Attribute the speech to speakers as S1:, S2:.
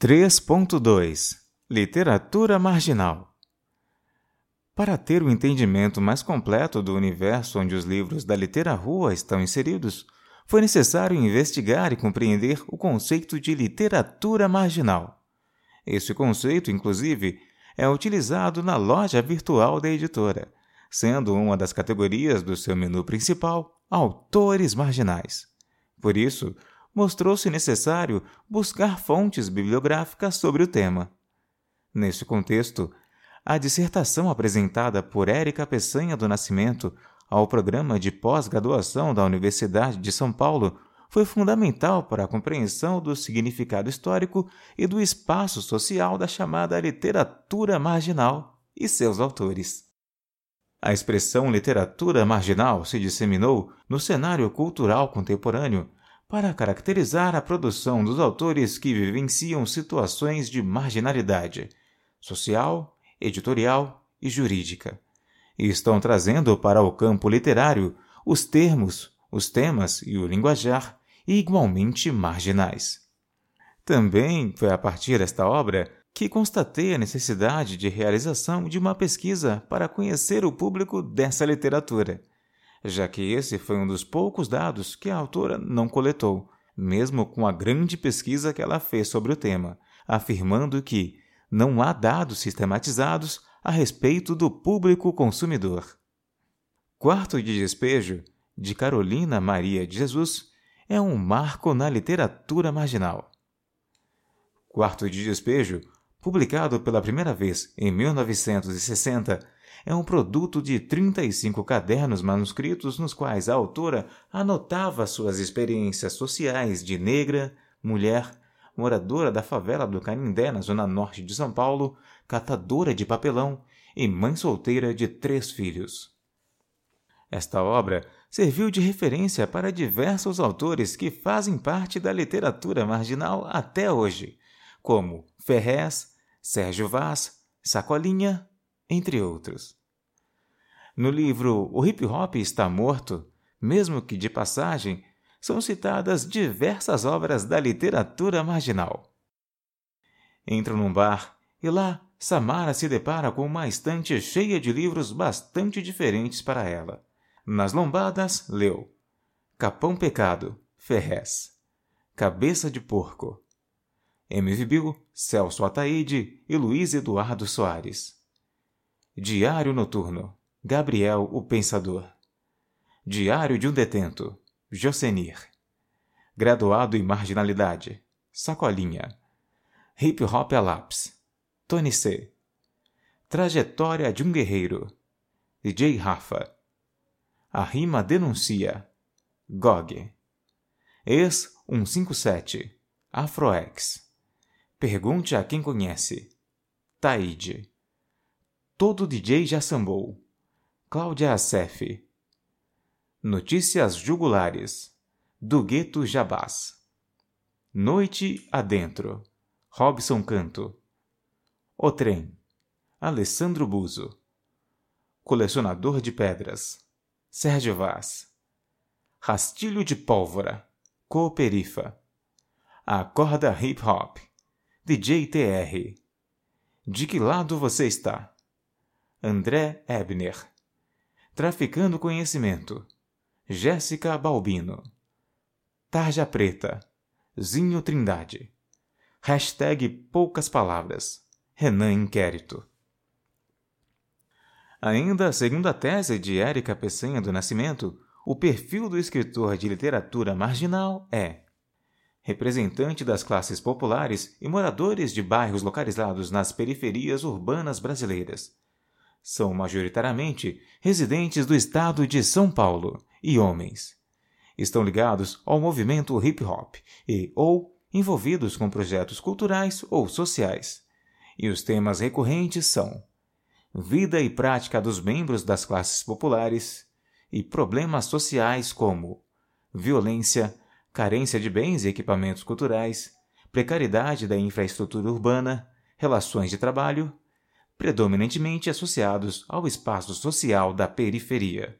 S1: 3.2 Literatura marginal Para ter um entendimento mais completo do universo onde os livros da literatura estão inseridos, foi necessário investigar e compreender o conceito de literatura marginal. Esse conceito, inclusive, é utilizado na loja virtual da editora, sendo uma das categorias do seu menu principal autores marginais. Por isso, mostrou-se necessário buscar fontes bibliográficas sobre o tema. Nesse contexto, a dissertação apresentada por Érica Peçanha do Nascimento ao programa de pós-graduação da Universidade de São Paulo foi fundamental para a compreensão do significado histórico e do espaço social da chamada literatura marginal e seus autores. A expressão literatura marginal se disseminou no cenário cultural contemporâneo para caracterizar a produção dos autores que vivenciam situações de marginalidade social, editorial e jurídica e estão trazendo para o campo literário os termos, os temas e o linguajar igualmente marginais. Também foi a partir desta obra que constatei a necessidade de realização de uma pesquisa para conhecer o público dessa literatura, já que esse foi um dos poucos dados que a autora não coletou, mesmo com a grande pesquisa que ela fez sobre o tema, afirmando que não há dados sistematizados a respeito do público consumidor. Quarto de Despejo, de Carolina Maria de Jesus, é um marco na literatura marginal. Quarto de Despejo, publicado pela primeira vez em 1960, é um produto de 35 cadernos manuscritos nos quais a autora anotava suas experiências sociais de negra, mulher, moradora da favela do Canindé, na zona norte de São Paulo, catadora de papelão e mãe solteira de três filhos. Esta obra serviu de referência para diversos autores que fazem parte da literatura marginal até hoje, como Ferrez, Sérgio Vaz, Sacolinha, entre outros. No livro O Hip Hop Está Morto, mesmo que de passagem, são citadas diversas obras da literatura marginal. Entro num bar e lá Samara se depara com uma estante cheia de livros bastante diferentes para ela. Nas lombadas, leu Capão Pecado, Ferrez, Cabeça de Porco, M. Bill, Celso Ataíde e Luiz Eduardo Soares. Diário Noturno, Gabriel o Pensador. Diário de um Detento, Josenir. Graduado em Marginalidade, Sacolinha. Hip Hop a Lápis, Tony C. Trajetória de um Guerreiro, DJ Rafa. A Rima Denuncia, GOG. Ex 157, Afroex. Pergunte a quem conhece, Taide. Todo DJ já sambou, Cláudia Assef. Notícias Jugulares, do Gueto Jabás. Noite Adentro, Robson Canto. O Trem, Alessandro Buzo. Colecionador de Pedras, Sérgio Vaz. Rastilho de Pólvora, Cooperifa. A Corda Hip Hop, DJ TR. De que lado você está? André Ebner. Traficando Conhecimento. Jéssica Balbino. Tarja Preta. Zinho Trindade. Hashtag Poucas Palavras. Renan Inquérito. Ainda segundo a tese de Érica Peçanha do Nascimento, o perfil do escritor de literatura marginal é representante das classes populares e moradores de bairros localizados nas periferias urbanas brasileiras, são majoritariamente residentes do estado de São Paulo e homens. Estão ligados ao movimento hip hop e ou envolvidos com projetos culturais ou sociais. E os temas recorrentes são vida e prática dos membros das classes populares e problemas sociais como violência, carência de bens e equipamentos culturais, precariedade da infraestrutura urbana, relações de trabalho, predominantemente associados ao espaço social da periferia.